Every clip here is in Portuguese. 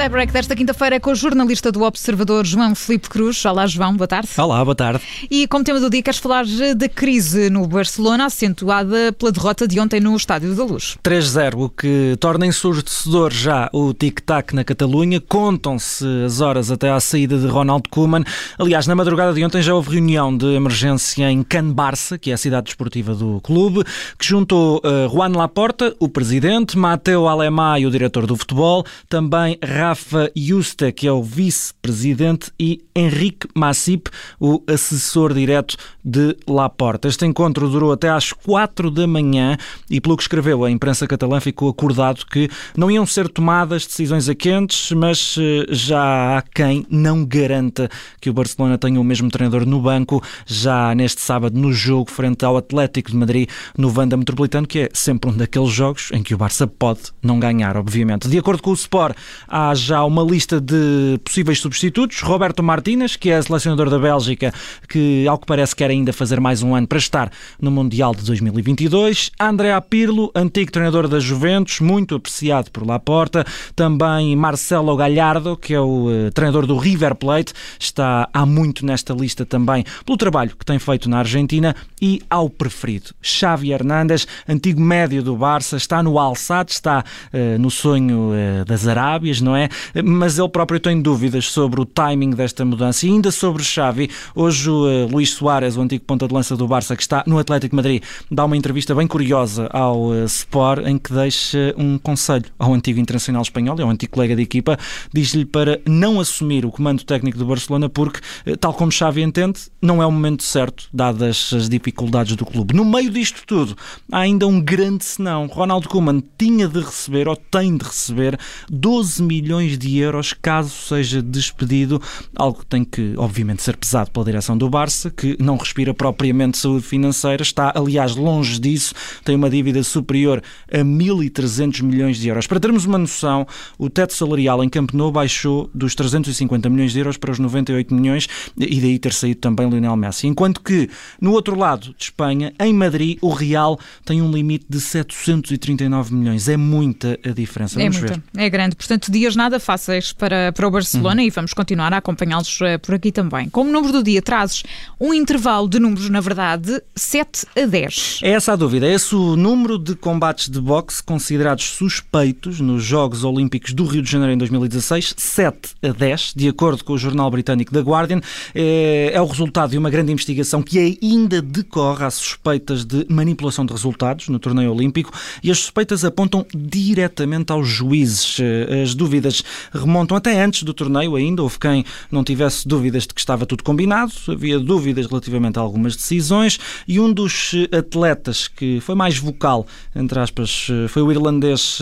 Tie-break desta quinta-feira é com o jornalista do Observador, João Felipe Cruz. Olá, João, boa tarde. Olá, boa tarde. E como tema do dia, queres falar da crise no Barcelona, acentuada pela derrota de ontem no Estádio da Luz. 3-0, o que torna ensurdecedor já o tic-tac na Catalunha. Contam-se as horas até à saída de Ronald Koeman. Aliás, na madrugada de ontem já houve reunião de emergência em Can Barça, que é a cidade desportiva do clube, que juntou uh, Juan Laporta, o presidente, Mateo Alemã, o diretor do futebol, também Rafa Yuste, que é o vice-presidente, e Henrique Massip, o assessor direto de Laporta. Este encontro durou até às quatro da manhã e, pelo que escreveu a imprensa catalã, ficou acordado que não iam ser tomadas decisões a quentes, mas eh, já há quem não garanta que o Barcelona tenha o mesmo treinador no banco já neste sábado no jogo frente ao Atlético de Madrid no Vanda Metropolitano, que é sempre um daqueles jogos em que o Barça pode não ganhar, obviamente. De acordo com o Sport, há já uma lista de possíveis substitutos. Roberto Martínez, que é selecionador da Bélgica, que ao que parece quer ainda fazer mais um ano para estar no Mundial de 2022. André Pirlo, antigo treinador da Juventus, muito apreciado por Laporta. Também Marcelo Gallardo, que é o uh, treinador do River Plate, está há muito nesta lista também pelo trabalho que tem feito na Argentina. E ao preferido, Xavi Hernández, antigo médio do Barça, está no Al-Sadd, está uh, no sonho uh, das Arábias, não é? Mas ele próprio tem dúvidas sobre o timing desta mudança e ainda sobre Xavi. Hoje o uh, Luís Soares, o antigo ponta de lança do Barça, que está no Atlético Madrid, dá uma entrevista bem curiosa ao uh, Sport em que deixa um conselho ao antigo internacional espanhol, é um antigo colega de equipa, diz-lhe para não assumir o comando técnico do Barcelona porque, uh, tal como Xavi entende, não é o momento certo, dadas as dificuldades do clube. No meio disto tudo, há ainda um grande senão. Ronaldo Koeman tinha de receber, ou tem de receber, 12 milhões de euros caso seja despedido, algo que tem que, obviamente, ser pesado pela direção do Barça, que não respira propriamente saúde financeira, está, aliás, longe disso, tem uma dívida superior a 1.300 milhões de euros. Para termos uma noção, o teto salarial em Camp Nou baixou dos 350 milhões de euros para os 98 milhões e daí ter saído também Lionel Messi. Enquanto que, no outro lado de Espanha, em Madrid, o Real tem um limite de 739 milhões. É muita a diferença. É Vamos é muita, ver. é grande. Portanto, dias nada fáceis para, para o Barcelona uhum. e vamos continuar a acompanhá-los uh, por aqui também. Como número do dia, trazes um intervalo de números, na verdade, 7 a 10. É essa a dúvida. É esse o número de combates de boxe considerados suspeitos nos Jogos Olímpicos do Rio de Janeiro em 2016, 7 a 10, de acordo com o jornal britânico The Guardian. É, é o resultado de uma grande investigação que ainda decorre às suspeitas de manipulação de resultados no torneio olímpico e as suspeitas apontam diretamente aos juízes. Eh, as dúvidas remontam até antes do torneio ainda. Houve quem não tivesse dúvidas de que estava tudo combinado, havia dúvidas relativamente a algumas decisões e um dos eh, atletas que foi mais vocal, entre aspas, eh, foi o irlandês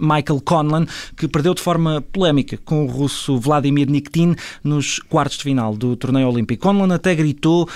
Michael Conlan, que perdeu de forma polémica com o russo Vladimir Nikitin nos quartos de final do torneio olímpico. Conlan até gritou: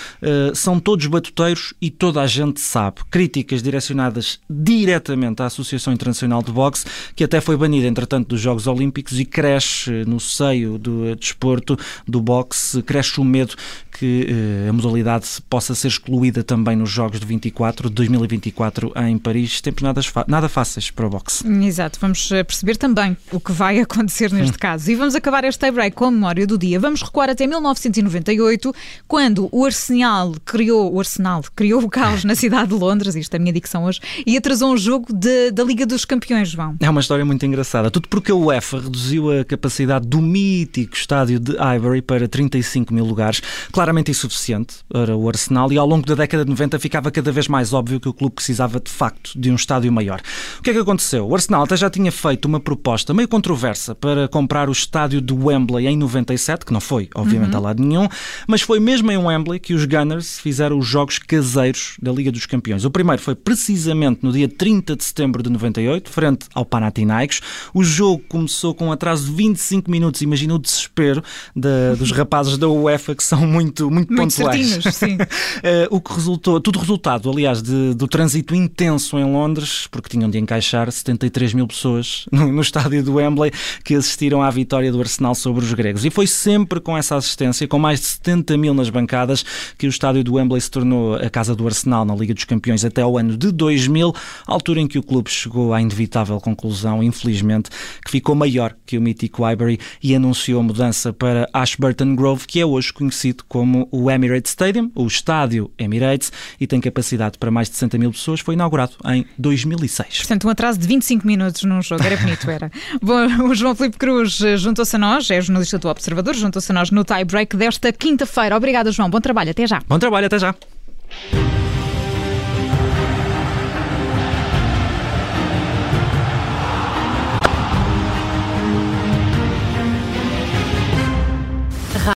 são todos batuteiros e toda a gente sabe. Críticas direcionadas diretamente à Associação Internacional de Boxe, que até foi banida, entretanto, dos Jogos Olímpicos e cresce no seio do desporto, do boxe, cresce o medo que eh, a modalidade possa ser excluída também nos Jogos de 24, de 2024 em Paris. Tempos nada, nada fáceis para o boxe. Exato, vamos eh, perceber também o que vai acontecer neste hum. caso. E vamos acabar este tie-break com a memória do dia. Vamos recuar até 1998, quando o Arsenal criou, o Arsenal criou o caos na cidade de Londres, isto é a minha dicção hoje, e atrasou um jogo de, da Liga dos Campeões, João. É uma história muito engraçada. Tudo porque a UEFA reduziu a capacidade do mítico estádio de Highbury para 35 mil lugares. Claramente insuficiente para o Arsenal e ao longo da década de 90 ficava cada vez mais óbvio que o clube precisava de facto de um estádio maior. O que é que aconteceu? O Arsenal até já tinha feito uma proposta meio controversa para comprar o estádio de Wembley em 97, que não foi, obviamente, uhum. a lado nenhum, mas foi mesmo em Wembley que os Gunners fizeram os jogos caseiros da Liga dos Campeões. O primeiro foi precisamente no dia 30 de setembro de 98, frente ao Panathinaikos. O jogo começou com um atraso de 25 minutos. Imagina o desespero da, dos rapazes da UEFA que são muito, muito, muito pontuais. sim. uh, o que resultou, tudo resultado, aliás, de, do trânsito intenso em Londres, porque tinham de encaixar 73 mil pessoas no, no estádio do Wembley que assistiram à vitória do Arsenal sobre os gregos. E foi sempre com essa assistência, com mais de 70 mil nas bancadas, que o estádio do Wembley se tornou a casa do Arsenal na Liga dos Campeões até ao ano de 2000, altura em que o clube chegou à inevitável conclusão, infelizmente, que ficou maior que o mítico Highbury e anunciou a mudança para Ashburton Grove, que é hoje conhecido como o Emirates Stadium, o estádio Emirates, e tem capacidade para mais de 60 mil pessoas. Foi inaugurado em 2006. Portanto, um atraso de 25 minutos num jogo. Era bonito, era. Bom, o João Filipe Cruz eh, juntou-se a nós, é jornalista do Observador, juntou-se a nós no tie break desta quinta-feira. Obrigada, João. Bom trabalho. Até já. Bom trabalho. Até já.